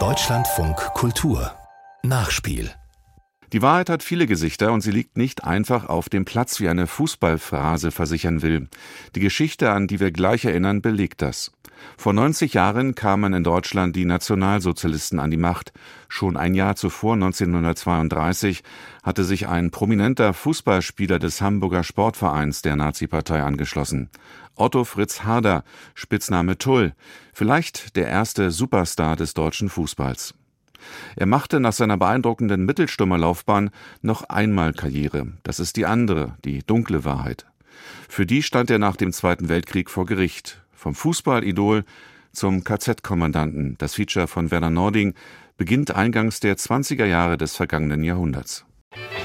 Deutschlandfunk Kultur Nachspiel die Wahrheit hat viele Gesichter und sie liegt nicht einfach auf dem Platz, wie eine Fußballphrase versichern will. Die Geschichte, an die wir gleich erinnern, belegt das. Vor 90 Jahren kamen in Deutschland die Nationalsozialisten an die Macht. Schon ein Jahr zuvor, 1932, hatte sich ein prominenter Fußballspieler des Hamburger Sportvereins der Nazi-Partei angeschlossen. Otto Fritz Harder, Spitzname Tull, vielleicht der erste Superstar des deutschen Fußballs. Er machte nach seiner beeindruckenden Mittelstürmerlaufbahn noch einmal Karriere. Das ist die andere, die dunkle Wahrheit. Für die stand er nach dem Zweiten Weltkrieg vor Gericht. Vom Fußballidol zum KZ-Kommandanten. Das Feature von Werner Nording beginnt eingangs der 20er Jahre des vergangenen Jahrhunderts.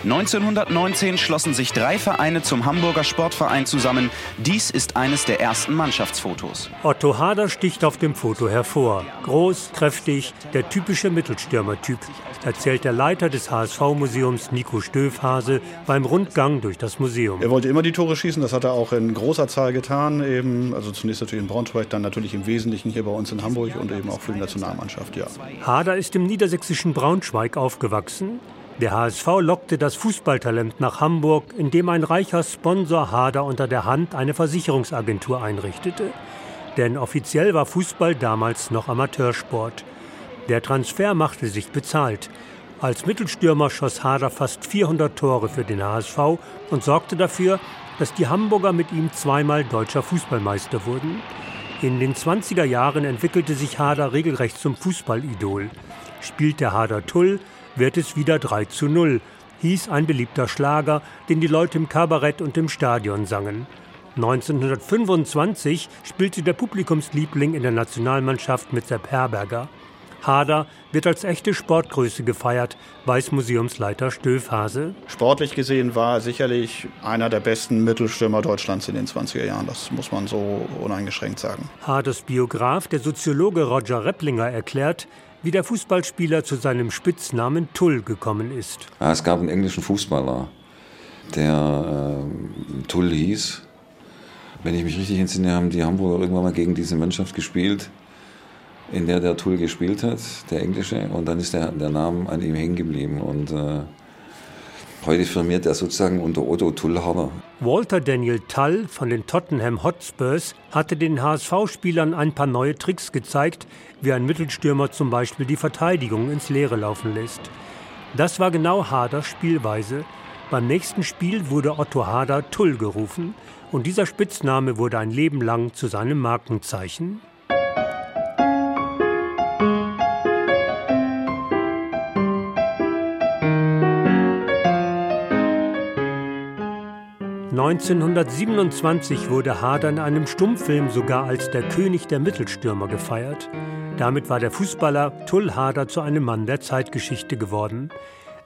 1919 schlossen sich drei Vereine zum Hamburger Sportverein zusammen. Dies ist eines der ersten Mannschaftsfotos. Otto Hader sticht auf dem Foto hervor. Groß, kräftig, der typische Mittelstürmertyp, erzählt der Leiter des HSV-Museums Nico Stöfhase beim Rundgang durch das Museum. Er wollte immer die Tore schießen, das hat er auch in großer Zahl getan. Eben, also zunächst natürlich in Braunschweig, dann natürlich im Wesentlichen hier bei uns in Hamburg und eben auch für die Nationalmannschaft, ja. Hader ist im niedersächsischen Braunschweig aufgewachsen. Der HSV lockte das Fußballtalent nach Hamburg, indem ein reicher Sponsor Hader unter der Hand eine Versicherungsagentur einrichtete. Denn offiziell war Fußball damals noch Amateursport. Der Transfer machte sich bezahlt. Als Mittelstürmer schoss Hader fast 400 Tore für den HSV und sorgte dafür, dass die Hamburger mit ihm zweimal deutscher Fußballmeister wurden. In den 20er Jahren entwickelte sich Hader regelrecht zum Fußballidol. Spielte Hader Tull, wird es wieder 3 zu 0, hieß ein beliebter Schlager, den die Leute im Kabarett und im Stadion sangen. 1925 spielte der Publikumsliebling in der Nationalmannschaft mit Sepp Herberger. Hader wird als echte Sportgröße gefeiert, weiß Museumsleiter Stöfhase. Sportlich gesehen war er sicherlich einer der besten Mittelstürmer Deutschlands in den 20er Jahren. Das muss man so uneingeschränkt sagen. Haders Biograf, der Soziologe Roger Repplinger, erklärt, wie der Fußballspieler zu seinem Spitznamen Tull gekommen ist. es gab einen englischen Fußballer, der äh, Tull hieß. Wenn ich mich richtig entsinne, haben die Hamburger irgendwann mal gegen diese Mannschaft gespielt, in der der Tull gespielt hat, der Englische. Und dann ist der, der Name an ihm hängen geblieben. Und äh, Heute firmiert er sozusagen unter Otto Tullharder. Walter Daniel Tull von den Tottenham Hotspurs hatte den HSV-Spielern ein paar neue Tricks gezeigt, wie ein Mittelstürmer zum Beispiel die Verteidigung ins Leere laufen lässt. Das war genau Haders Spielweise. Beim nächsten Spiel wurde Otto Hader Tull gerufen und dieser Spitzname wurde ein Leben lang zu seinem Markenzeichen. 1927 wurde Hader in einem Stummfilm sogar als der König der Mittelstürmer gefeiert. Damit war der Fußballer Tull Hader zu einem Mann der Zeitgeschichte geworden.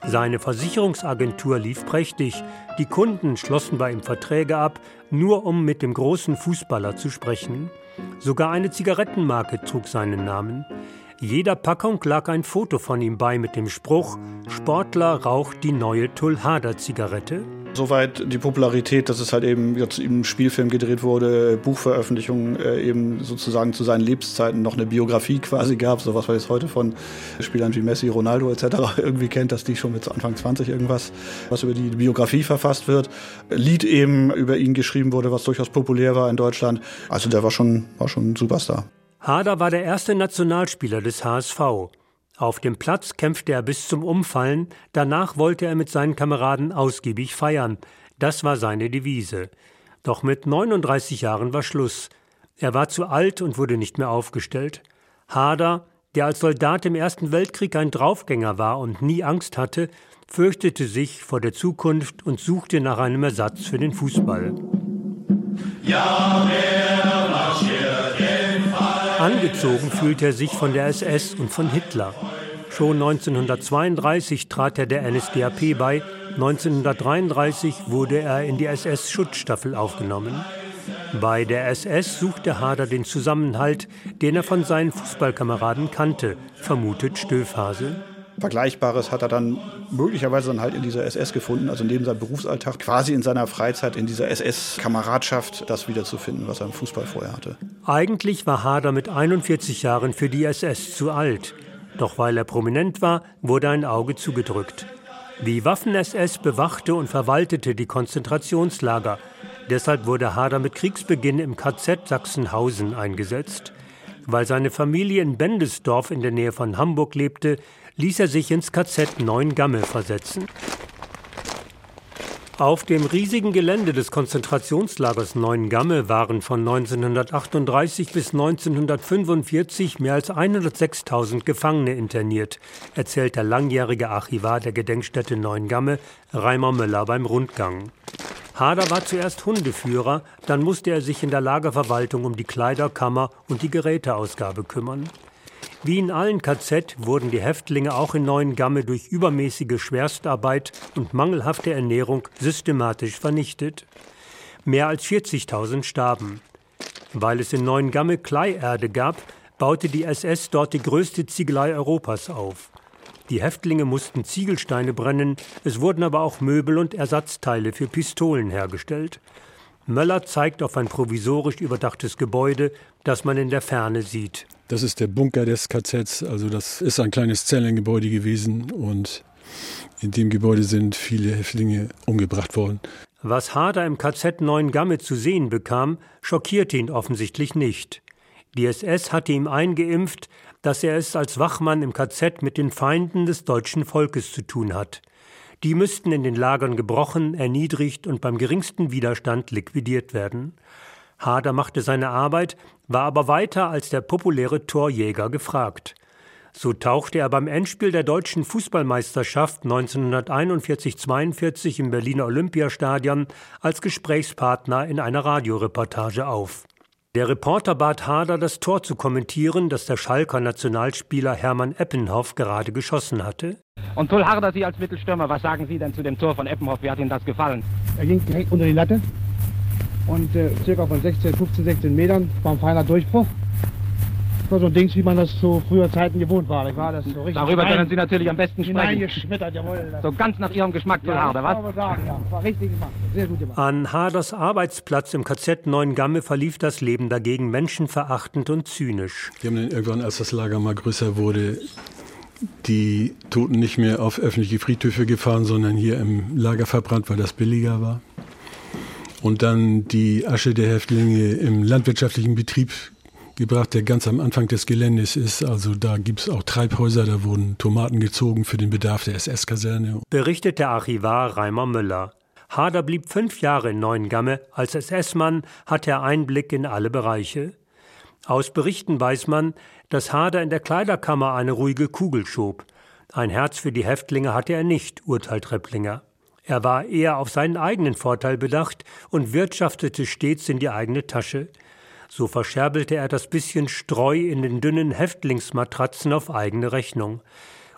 Seine Versicherungsagentur lief prächtig. Die Kunden schlossen bei ihm Verträge ab, nur um mit dem großen Fußballer zu sprechen. Sogar eine Zigarettenmarke trug seinen Namen. Jeder Packung lag ein Foto von ihm bei mit dem Spruch: Sportler raucht die neue Tullhader-Zigarette. Soweit die Popularität, dass es halt eben jetzt im Spielfilm gedreht wurde, Buchveröffentlichungen äh, eben sozusagen zu seinen Lebenszeiten noch eine Biografie quasi gab, so was man jetzt heute von Spielern wie Messi, Ronaldo etc. irgendwie kennt, dass die schon mit Anfang 20 irgendwas, was über die Biografie verfasst wird. Lied eben über ihn geschrieben wurde, was durchaus populär war in Deutschland. Also der war schon, war schon ein Superstar. Hader war der erste Nationalspieler des HSV. Auf dem Platz kämpfte er bis zum Umfallen, danach wollte er mit seinen Kameraden ausgiebig feiern. Das war seine Devise. Doch mit 39 Jahren war Schluss. Er war zu alt und wurde nicht mehr aufgestellt. Hader, der als Soldat im Ersten Weltkrieg ein Draufgänger war und nie Angst hatte, fürchtete sich vor der Zukunft und suchte nach einem Ersatz für den Fußball. Ja, Angezogen fühlte er sich von der SS und von Hitler. Schon 1932 trat er der NSDAP bei, 1933 wurde er in die SS-Schutzstaffel aufgenommen. Bei der SS suchte Hader den Zusammenhalt, den er von seinen Fußballkameraden kannte, vermutet Stöfhase. Vergleichbares hat er dann möglicherweise dann halt in dieser SS gefunden, also neben seinem Berufsalltag, quasi in seiner Freizeit in dieser SS-Kameradschaft das wiederzufinden, was er im Fußball vorher hatte. Eigentlich war Hader mit 41 Jahren für die SS zu alt. Doch weil er prominent war, wurde ein Auge zugedrückt. Die Waffen-SS bewachte und verwaltete die Konzentrationslager. Deshalb wurde Hader mit Kriegsbeginn im KZ Sachsenhausen eingesetzt. Weil seine Familie in Bendesdorf in der Nähe von Hamburg lebte, ließ er sich ins KZ Neuengamme versetzen. Auf dem riesigen Gelände des Konzentrationslagers Neuengamme waren von 1938 bis 1945 mehr als 106.000 Gefangene interniert, erzählt der langjährige Archivar der Gedenkstätte Neuengamme, Reimer Möller beim Rundgang. Hader war zuerst Hundeführer, dann musste er sich in der Lagerverwaltung um die Kleiderkammer und die Geräteausgabe kümmern. Wie in allen KZ wurden die Häftlinge auch in Neuengamme durch übermäßige Schwerstarbeit und mangelhafte Ernährung systematisch vernichtet. Mehr als 40.000 starben. Weil es in Neuengamme Kleierde gab, baute die SS dort die größte Ziegelei Europas auf. Die Häftlinge mussten Ziegelsteine brennen, es wurden aber auch Möbel und Ersatzteile für Pistolen hergestellt. Möller zeigt auf ein provisorisch überdachtes Gebäude, das man in der Ferne sieht. Das ist der Bunker des KZs, also das ist ein kleines Zellengebäude gewesen und in dem Gebäude sind viele Häftlinge umgebracht worden. Was Hader im KZ Neuengamme zu sehen bekam, schockierte ihn offensichtlich nicht. Die SS hatte ihm eingeimpft, dass er es als Wachmann im KZ mit den Feinden des deutschen Volkes zu tun hat. Die müssten in den Lagern gebrochen, erniedrigt und beim geringsten Widerstand liquidiert werden. Hader machte seine Arbeit, war aber weiter als der populäre Torjäger gefragt. So tauchte er beim Endspiel der deutschen Fußballmeisterschaft 1941-42 im Berliner Olympiastadion als Gesprächspartner in einer Radioreportage auf. Der Reporter bat Hader, das Tor zu kommentieren, das der Schalker Nationalspieler Hermann Eppenhoff gerade geschossen hatte. Und Tull Harder, Sie als Mittelstürmer, was sagen Sie denn zu dem Tor von Eppenhoff? Wie hat Ihnen das gefallen? Er ging direkt unter die Latte, und äh, circa von 16, 15, 16 Metern war ein feiner Durchbruch. Das war so ein Ding, wie man das so früher Zeiten gewohnt war. war das so richtig Darüber können Sie natürlich am besten sprechen. jawohl. So ganz nach Ihrem Geschmack, ja, Harder, was? Sagen, ja. War richtig gemacht, sehr gut gemacht. An Haders Arbeitsplatz im KZ Neuengamme verlief das Leben dagegen menschenverachtend und zynisch. Wir haben dann irgendwann, als das Lager mal größer wurde, die Toten nicht mehr auf öffentliche Friedhöfe gefahren, sondern hier im Lager verbrannt, weil das billiger war und dann die Asche der Häftlinge im landwirtschaftlichen Betrieb gebracht, der ganz am Anfang des Geländes ist. Also da gibt es auch Treibhäuser, da wurden Tomaten gezogen für den Bedarf der SS-Kaserne. Berichtet der Archivar Reimer Müller. Hader blieb fünf Jahre in Neuengamme. Als SS-Mann hatte er Einblick in alle Bereiche. Aus Berichten weiß man, dass Hader in der Kleiderkammer eine ruhige Kugel schob. Ein Herz für die Häftlinge hatte er nicht, urteilt Repplinger. Er war eher auf seinen eigenen Vorteil bedacht und wirtschaftete stets in die eigene Tasche. So verscherbelte er das bisschen Streu in den dünnen Häftlingsmatratzen auf eigene Rechnung.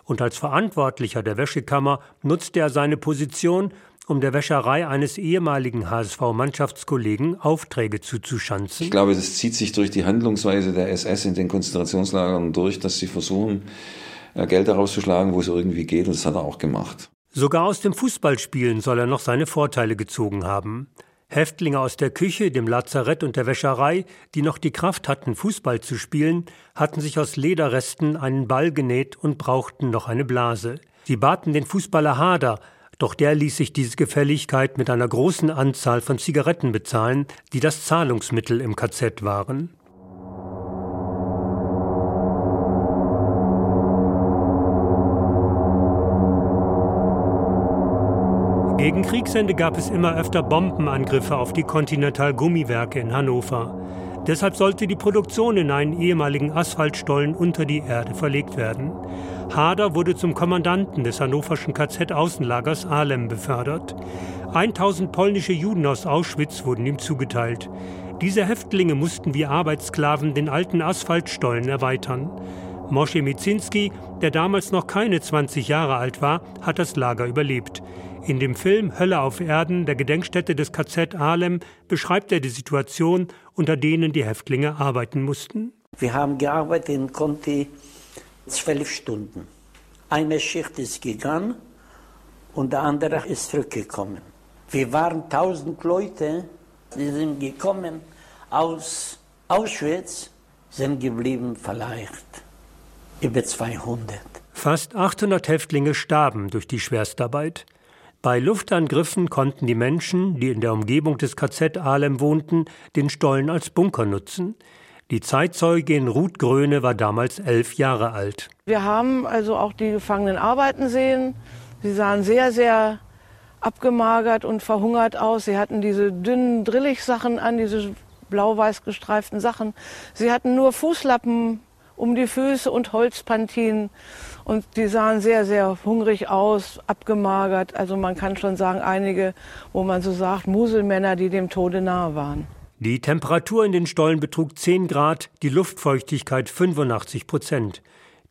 Und als Verantwortlicher der Wäschekammer nutzte er seine Position, um der Wäscherei eines ehemaligen HSV-Mannschaftskollegen Aufträge zuzuschanzen. Ich glaube, das zieht sich durch die Handlungsweise der SS in den Konzentrationslagern durch, dass sie versuchen, äh, Geld herauszuschlagen, wo es irgendwie geht. Und das hat er auch gemacht. Sogar aus dem Fußballspielen soll er noch seine Vorteile gezogen haben. Häftlinge aus der Küche, dem Lazarett und der Wäscherei, die noch die Kraft hatten, Fußball zu spielen, hatten sich aus Lederresten einen Ball genäht und brauchten noch eine Blase. Sie baten den Fußballer Hader, doch der ließ sich diese Gefälligkeit mit einer großen Anzahl von Zigaretten bezahlen, die das Zahlungsmittel im KZ waren. Gegen Kriegsende gab es immer öfter Bombenangriffe auf die Continental Gummiwerke in Hannover. Deshalb sollte die Produktion in einen ehemaligen Asphaltstollen unter die Erde verlegt werden. Hader wurde zum Kommandanten des hannoverschen KZ-Außenlagers Ahlem befördert. 1000 polnische Juden aus Auschwitz wurden ihm zugeteilt. Diese Häftlinge mussten wie Arbeitssklaven den alten Asphaltstollen erweitern. Mosche Mizinski, der damals noch keine 20 Jahre alt war, hat das Lager überlebt. In dem Film Hölle auf Erden, der Gedenkstätte des KZ Ahlem, beschreibt er die Situation, unter denen die Häftlinge arbeiten mussten. Wir haben gearbeitet in Conti zwölf Stunden Eine Schicht ist gegangen und der andere ist zurückgekommen. Wir waren tausend Leute, die sind gekommen aus Auschwitz, sind geblieben vielleicht über 200. Fast 800 Häftlinge starben durch die Schwerstarbeit. Bei Luftangriffen konnten die Menschen, die in der Umgebung des KZ Ahlem wohnten, den Stollen als Bunker nutzen. Die Zeitzeugin Ruth Gröne war damals elf Jahre alt. Wir haben also auch die Gefangenen arbeiten sehen. Sie sahen sehr, sehr abgemagert und verhungert aus. Sie hatten diese dünnen Drilligsachen an, diese blau-weiß gestreiften Sachen. Sie hatten nur Fußlappen um die Füße und Holzpantinen. Und die sahen sehr, sehr hungrig aus, abgemagert. Also man kann schon sagen, einige, wo man so sagt, Muselmänner, die dem Tode nahe waren. Die Temperatur in den Stollen betrug 10 Grad, die Luftfeuchtigkeit 85 Prozent.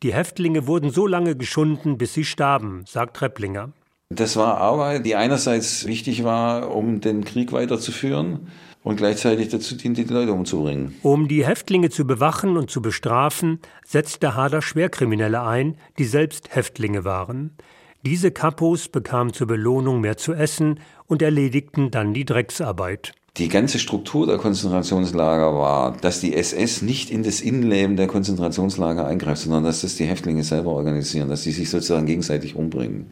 Die Häftlinge wurden so lange geschunden, bis sie starben, sagt Repplinger. Das war Arbeit, die einerseits wichtig war, um den Krieg weiterzuführen und gleichzeitig dazu diente, die Leute umzubringen. Um die Häftlinge zu bewachen und zu bestrafen, setzte Hader Schwerkriminelle ein, die selbst Häftlinge waren. Diese Kapos bekamen zur Belohnung mehr zu essen und erledigten dann die Drecksarbeit. Die ganze Struktur der Konzentrationslager war, dass die SS nicht in das Innenleben der Konzentrationslager eingreift, sondern dass das die Häftlinge selber organisieren, dass sie sich sozusagen gegenseitig umbringen.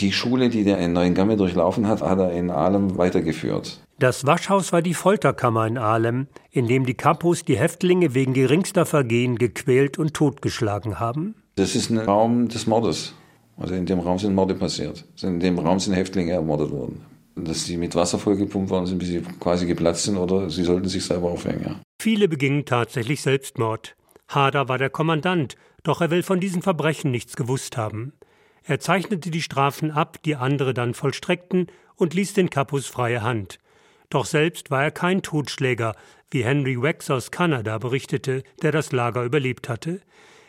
Die Schule, die der in Neuengamme durchlaufen hat, hat er in Ahlem weitergeführt. Das Waschhaus war die Folterkammer in Ahlem, in dem die Kapos die Häftlinge wegen geringster Vergehen gequält und totgeschlagen haben. Das ist ein Raum des Mordes. Also in dem Raum sind Morde passiert. In dem Raum sind Häftlinge ermordet worden dass sie mit Wasser vollgepumpt worden sind, bis sie quasi geplatzt sind oder sie sollten sich selber aufhängen. Ja. Viele begingen tatsächlich Selbstmord. Hader war der Kommandant, doch er will von diesen Verbrechen nichts gewusst haben. Er zeichnete die Strafen ab, die andere dann vollstreckten, und ließ den Kapus freie Hand. Doch selbst war er kein Totschläger, wie Henry Wax aus Kanada berichtete, der das Lager überlebt hatte.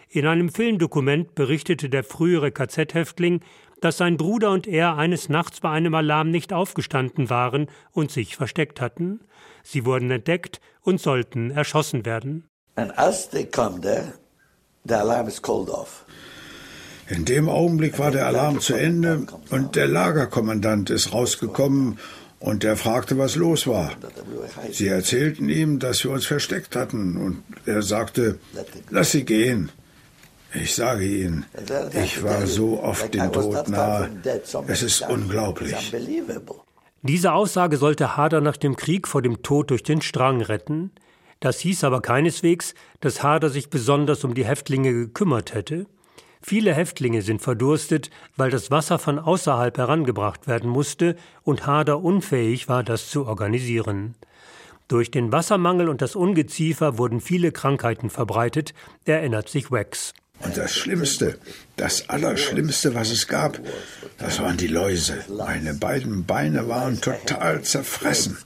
In einem Filmdokument berichtete der frühere KZ-Häftling, dass sein Bruder und er eines Nachts bei einem Alarm nicht aufgestanden waren und sich versteckt hatten. Sie wurden entdeckt und sollten erschossen werden. And as they come there, the alarm is called off. In dem Augenblick war der Alarm zu Ende und der Lagerkommandant ist rausgekommen und er fragte, was los war. Sie erzählten ihm, dass wir uns versteckt hatten und er sagte, lass sie gehen. Ich sage Ihnen, ich war so oft dem Tod nahe. Es ist unglaublich. Diese Aussage sollte Hader nach dem Krieg vor dem Tod durch den Strang retten. Das hieß aber keineswegs, dass Hader sich besonders um die Häftlinge gekümmert hätte. Viele Häftlinge sind verdurstet, weil das Wasser von außerhalb herangebracht werden musste und Hader unfähig war, das zu organisieren. Durch den Wassermangel und das Ungeziefer wurden viele Krankheiten verbreitet, erinnert sich Wax. Und das Schlimmste, das Allerschlimmste, was es gab, das waren die Läuse. Meine beiden Beine waren total zerfressen,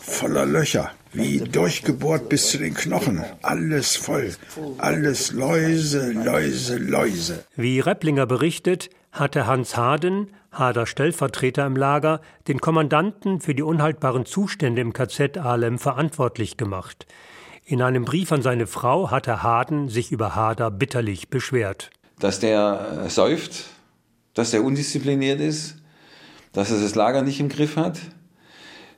voller Löcher, wie durchgebohrt bis zu den Knochen. Alles voll, alles Läuse, Läuse, Läuse. Wie Repplinger berichtet, hatte Hans Harden, Hader Stellvertreter im Lager, den Kommandanten für die unhaltbaren Zustände im KZ Ahlem verantwortlich gemacht. In einem Brief an seine Frau hatte Haden sich über Hader bitterlich beschwert. Dass der äh, säuft, dass der undiszipliniert ist, dass er das Lager nicht im Griff hat,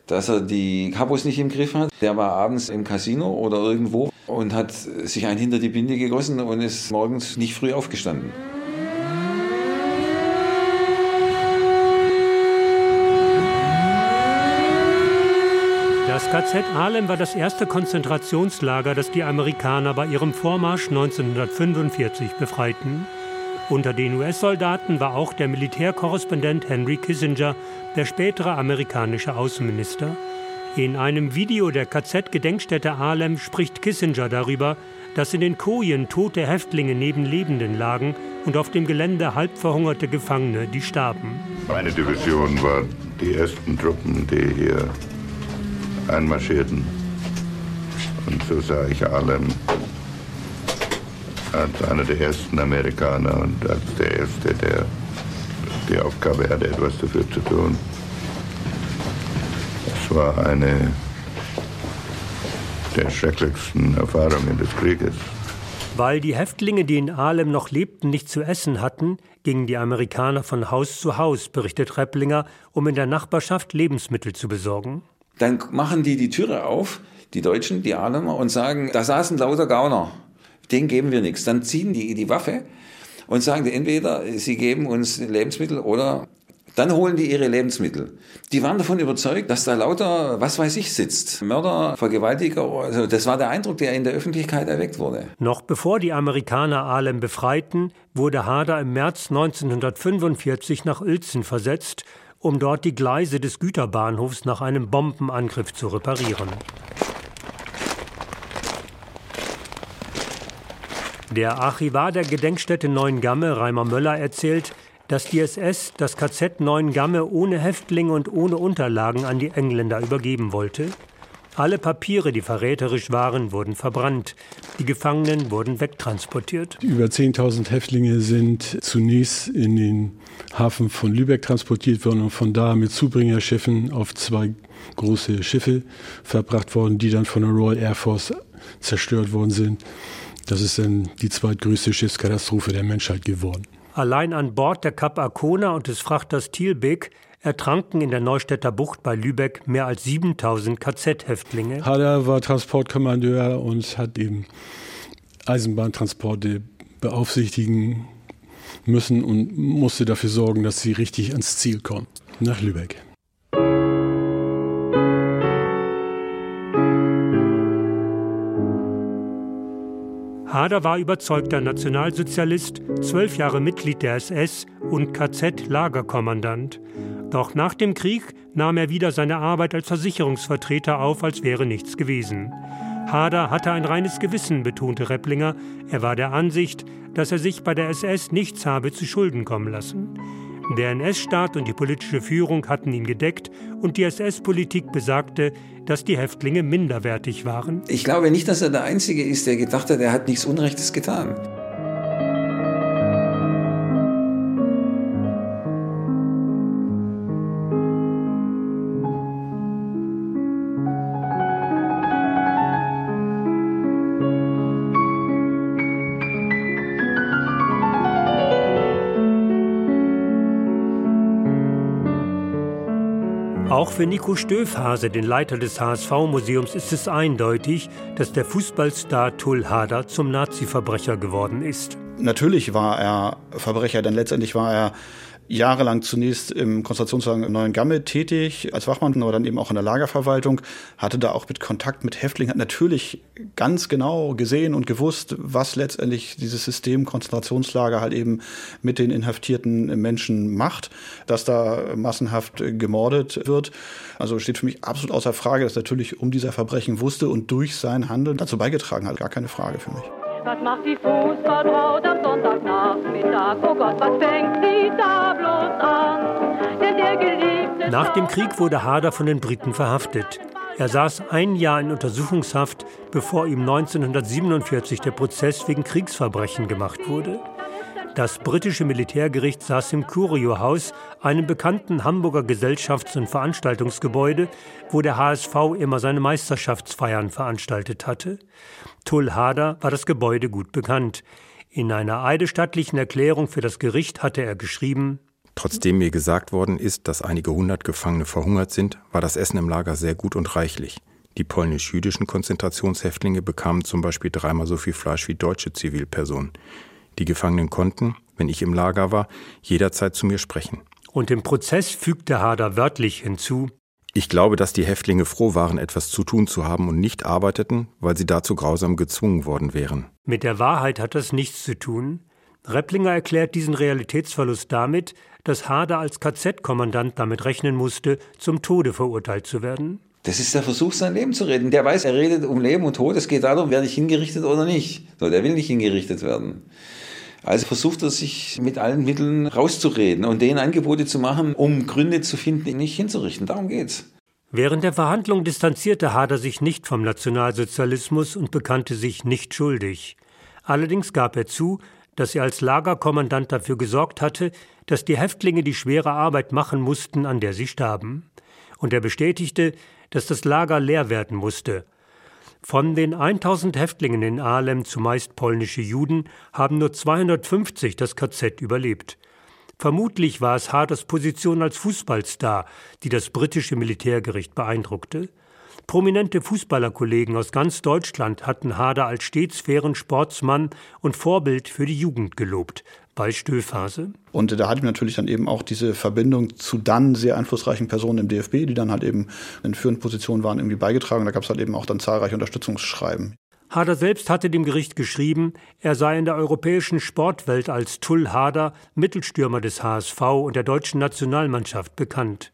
dass er die Kapos nicht im Griff hat. Der war abends im Casino oder irgendwo und hat sich ein hinter die Binde gegossen und ist morgens nicht früh aufgestanden. KZ Ahlem war das erste Konzentrationslager, das die Amerikaner bei ihrem Vormarsch 1945 befreiten. Unter den US-Soldaten war auch der Militärkorrespondent Henry Kissinger, der spätere amerikanische Außenminister. In einem Video der KZ-Gedenkstätte Ahlem spricht Kissinger darüber, dass in den Kojen tote Häftlinge neben Lebenden lagen und auf dem Gelände halb verhungerte Gefangene, die starben. Meine Division war die ersten Truppen, die hier einmarschierten. Und so sah ich Alem als einer der ersten Amerikaner und als der Erste, der die Aufgabe hatte, etwas dafür zu tun. Es war eine der schrecklichsten Erfahrungen des Krieges. Weil die Häftlinge, die in Ahlem noch lebten, nicht zu essen hatten, gingen die Amerikaner von Haus zu Haus, berichtet Repplinger, um in der Nachbarschaft Lebensmittel zu besorgen. Dann machen die die Türe auf, die Deutschen, die Ahlemer, und sagen, da saßen lauter Gauner, denen geben wir nichts. Dann ziehen die die Waffe und sagen, entweder sie geben uns Lebensmittel oder dann holen die ihre Lebensmittel. Die waren davon überzeugt, dass da lauter, was weiß ich, sitzt. Mörder, Vergewaltiger. Also das war der Eindruck, der in der Öffentlichkeit erweckt wurde. Noch bevor die Amerikaner Ahlem befreiten, wurde Hader im März 1945 nach Uelzen versetzt, um dort die Gleise des Güterbahnhofs nach einem Bombenangriff zu reparieren. Der Archivar der Gedenkstätte Neuengamme, Reimer Möller, erzählt, dass die SS das KZ Neuengamme ohne Häftlinge und ohne Unterlagen an die Engländer übergeben wollte. Alle Papiere, die verräterisch waren, wurden verbrannt. Die Gefangenen wurden wegtransportiert. Über 10.000 Häftlinge sind zunächst in den Hafen von Lübeck transportiert worden und von da mit Zubringerschiffen auf zwei große Schiffe verbracht worden, die dann von der Royal Air Force zerstört worden sind. Das ist dann die zweitgrößte Schiffskatastrophe der Menschheit geworden. Allein an Bord der Kap Arkona und des Frachters Thielbeek ertranken in der Neustädter Bucht bei Lübeck mehr als 7000 KZ-Häftlinge. Hader war Transportkommandeur und hat eben Eisenbahntransporte beaufsichtigen müssen und musste dafür sorgen, dass sie richtig ans Ziel kommen, nach Lübeck. Hader war überzeugter Nationalsozialist, zwölf Jahre Mitglied der SS und KZ-Lagerkommandant. Doch nach dem Krieg nahm er wieder seine Arbeit als Versicherungsvertreter auf, als wäre nichts gewesen. Hader hatte ein reines Gewissen, betonte Repplinger. Er war der Ansicht, dass er sich bei der SS nichts habe zu Schulden kommen lassen. Der NS-Staat und die politische Führung hatten ihn gedeckt und die SS-Politik besagte, dass die Häftlinge minderwertig waren. Ich glaube nicht, dass er der Einzige ist, der gedacht hat, er hat nichts Unrechtes getan. Für Nico Stöfhase, den Leiter des HSV-Museums, ist es eindeutig, dass der Fußballstar Tull Hader zum Nazi-Verbrecher geworden ist. Natürlich war er Verbrecher, denn letztendlich war er jahrelang zunächst im Konzentrationslager Neuen Gamme tätig als Wachmann, aber dann eben auch in der Lagerverwaltung, hatte da auch mit Kontakt mit Häftlingen, hat natürlich ganz genau gesehen und gewusst, was letztendlich dieses System Konzentrationslager halt eben mit den inhaftierten Menschen macht, dass da massenhaft gemordet wird. Also steht für mich absolut außer Frage, dass er natürlich um dieser Verbrechen wusste und durch sein Handeln dazu beigetragen hat. Gar keine Frage für mich. Was macht die Fußballbraut am Sonntagnachmittag? Oh Gott, was fängt sie da Nach dem Krieg wurde Hader von den Briten verhaftet. Er saß ein Jahr in Untersuchungshaft, bevor ihm 1947 der Prozess wegen Kriegsverbrechen gemacht wurde. Das britische Militärgericht saß im Curio-Haus, einem bekannten Hamburger Gesellschafts- und Veranstaltungsgebäude, wo der HSV immer seine Meisterschaftsfeiern veranstaltet hatte. Tull Hader war das Gebäude gut bekannt. In einer eidesstattlichen Erklärung für das Gericht hatte er geschrieben, Trotzdem mir gesagt worden ist, dass einige hundert Gefangene verhungert sind, war das Essen im Lager sehr gut und reichlich. Die polnisch-jüdischen Konzentrationshäftlinge bekamen zum Beispiel dreimal so viel Fleisch wie deutsche Zivilpersonen. Die Gefangenen konnten, wenn ich im Lager war, jederzeit zu mir sprechen. Und im Prozess fügte Hader wörtlich hinzu, ich glaube, dass die Häftlinge froh waren, etwas zu tun zu haben und nicht arbeiteten, weil sie dazu grausam gezwungen worden wären. Mit der Wahrheit hat das nichts zu tun. Repplinger erklärt diesen Realitätsverlust damit, dass Hader als KZ-Kommandant damit rechnen musste, zum Tode verurteilt zu werden. Das ist der Versuch, sein Leben zu reden. Der weiß, er redet um Leben und Tod. Es geht darum, werde ich hingerichtet oder nicht. So, der will nicht hingerichtet werden. Also versucht er sich mit allen Mitteln rauszureden und denen Angebote zu machen, um Gründe zu finden, ihn nicht hinzurichten. Darum geht's. Während der Verhandlung distanzierte Hader sich nicht vom Nationalsozialismus und bekannte sich nicht schuldig. Allerdings gab er zu, dass er als Lagerkommandant dafür gesorgt hatte, dass die Häftlinge die schwere Arbeit machen mussten, an der sie starben. Und er bestätigte, dass das Lager leer werden musste. Von den 1000 Häftlingen in Ahlem, zumeist polnische Juden, haben nur 250 das KZ überlebt. Vermutlich war es Haders Position als Fußballstar, die das britische Militärgericht beeindruckte. Prominente Fußballerkollegen aus ganz Deutschland hatten Hader als stets fairen Sportsmann und Vorbild für die Jugend gelobt, bei Stöphase. Und da hatte ich natürlich dann eben auch diese Verbindung zu dann sehr einflussreichen Personen im DFB, die dann halt eben in führenden Positionen waren, irgendwie beigetragen. Da gab es halt eben auch dann zahlreiche Unterstützungsschreiben. Hader selbst hatte dem Gericht geschrieben, er sei in der europäischen Sportwelt als Tull Hader, Mittelstürmer des HSV und der deutschen Nationalmannschaft bekannt.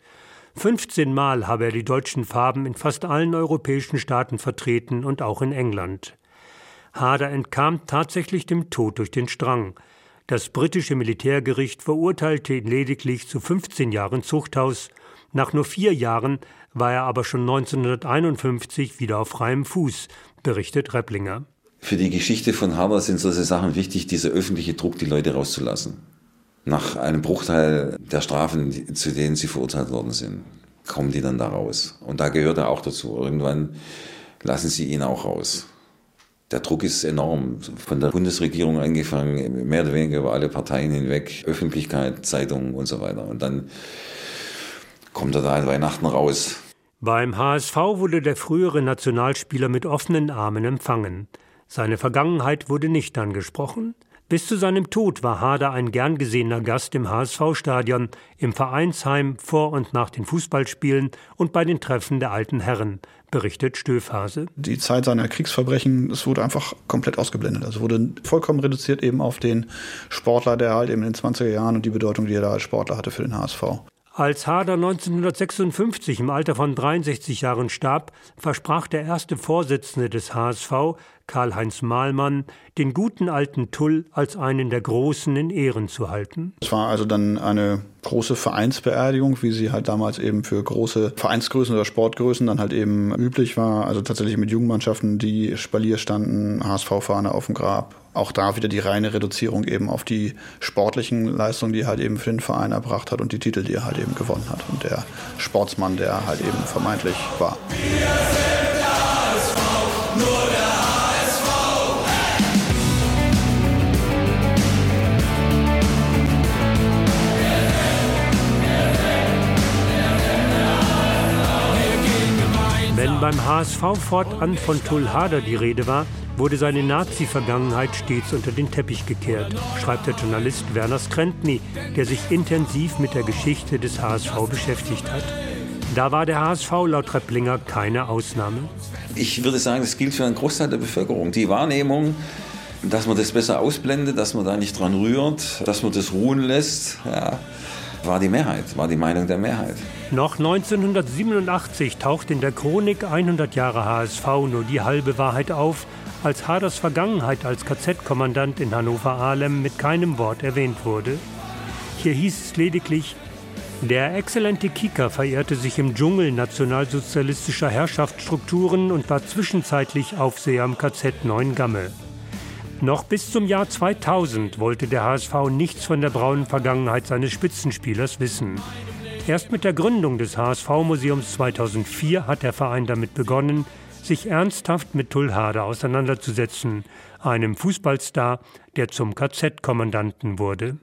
15 Mal habe er die deutschen Farben in fast allen europäischen Staaten vertreten und auch in England. Hader entkam tatsächlich dem Tod durch den Strang. Das britische Militärgericht verurteilte ihn lediglich zu 15 Jahren Zuchthaus. Nach nur vier Jahren war er aber schon 1951 wieder auf freiem Fuß, berichtet Repplinger. Für die Geschichte von Haber sind solche Sachen wichtig, dieser öffentliche Druck, die Leute rauszulassen. Nach einem Bruchteil der Strafen, zu denen sie verurteilt worden sind, kommen die dann da raus. Und da gehört er auch dazu. Irgendwann lassen sie ihn auch raus. Der Druck ist enorm. Von der Bundesregierung angefangen, mehr oder weniger über alle Parteien hinweg, Öffentlichkeit, Zeitungen und so weiter. Und dann kommt er da an Weihnachten raus. Beim HSV wurde der frühere Nationalspieler mit offenen Armen empfangen. Seine Vergangenheit wurde nicht angesprochen. Bis zu seinem Tod war Hader ein gern gesehener Gast im HSV-Stadion, im Vereinsheim vor und nach den Fußballspielen und bei den Treffen der alten Herren, berichtet Stöfhase. Die Zeit seiner Kriegsverbrechen, es wurde einfach komplett ausgeblendet. Also wurde vollkommen reduziert eben auf den Sportler, der halt eben in den 20er Jahren und die Bedeutung, die er da als Sportler hatte für den HSV. Als Hader 1956 im Alter von 63 Jahren starb, versprach der erste Vorsitzende des HSV, Karl-Heinz Mahlmann, den guten alten Tull als einen der Großen in Ehren zu halten. Es war also dann eine große Vereinsbeerdigung, wie sie halt damals eben für große Vereinsgrößen oder Sportgrößen dann halt eben üblich war. Also tatsächlich mit Jugendmannschaften, die Spalier standen, HSV-Fahne auf dem Grab. Auch da wieder die reine Reduzierung eben auf die sportlichen Leistungen, die er halt eben für den Verein erbracht hat und die Titel, die er halt eben gewonnen hat. Und der Sportsmann, der er halt eben vermeintlich war. Wenn beim HSV fortan von Tull Hader die Rede war, wurde seine Nazi-Vergangenheit stets unter den Teppich gekehrt, schreibt der Journalist Werner Skrentny, der sich intensiv mit der Geschichte des HSV beschäftigt hat. Da war der HSV laut Repplinger keine Ausnahme. Ich würde sagen, das gilt für einen Großteil der Bevölkerung. Die Wahrnehmung, dass man das besser ausblendet, dass man da nicht dran rührt, dass man das ruhen lässt, ja, war die Mehrheit, war die Meinung der Mehrheit. Noch 1987 taucht in der Chronik 100 Jahre HSV nur die halbe Wahrheit auf, als Haders Vergangenheit als KZ-Kommandant in Hannover-Ahlem mit keinem Wort erwähnt wurde. Hier hieß es lediglich, der exzellente Kicker verehrte sich im Dschungel nationalsozialistischer Herrschaftsstrukturen und war zwischenzeitlich Aufseher am KZ Neuengamme. Noch bis zum Jahr 2000 wollte der HSV nichts von der braunen Vergangenheit seines Spitzenspielers wissen. Erst mit der Gründung des HSV-Museums 2004 hat der Verein damit begonnen, sich ernsthaft mit Tullhade auseinanderzusetzen, einem Fußballstar, der zum KZ-Kommandanten wurde.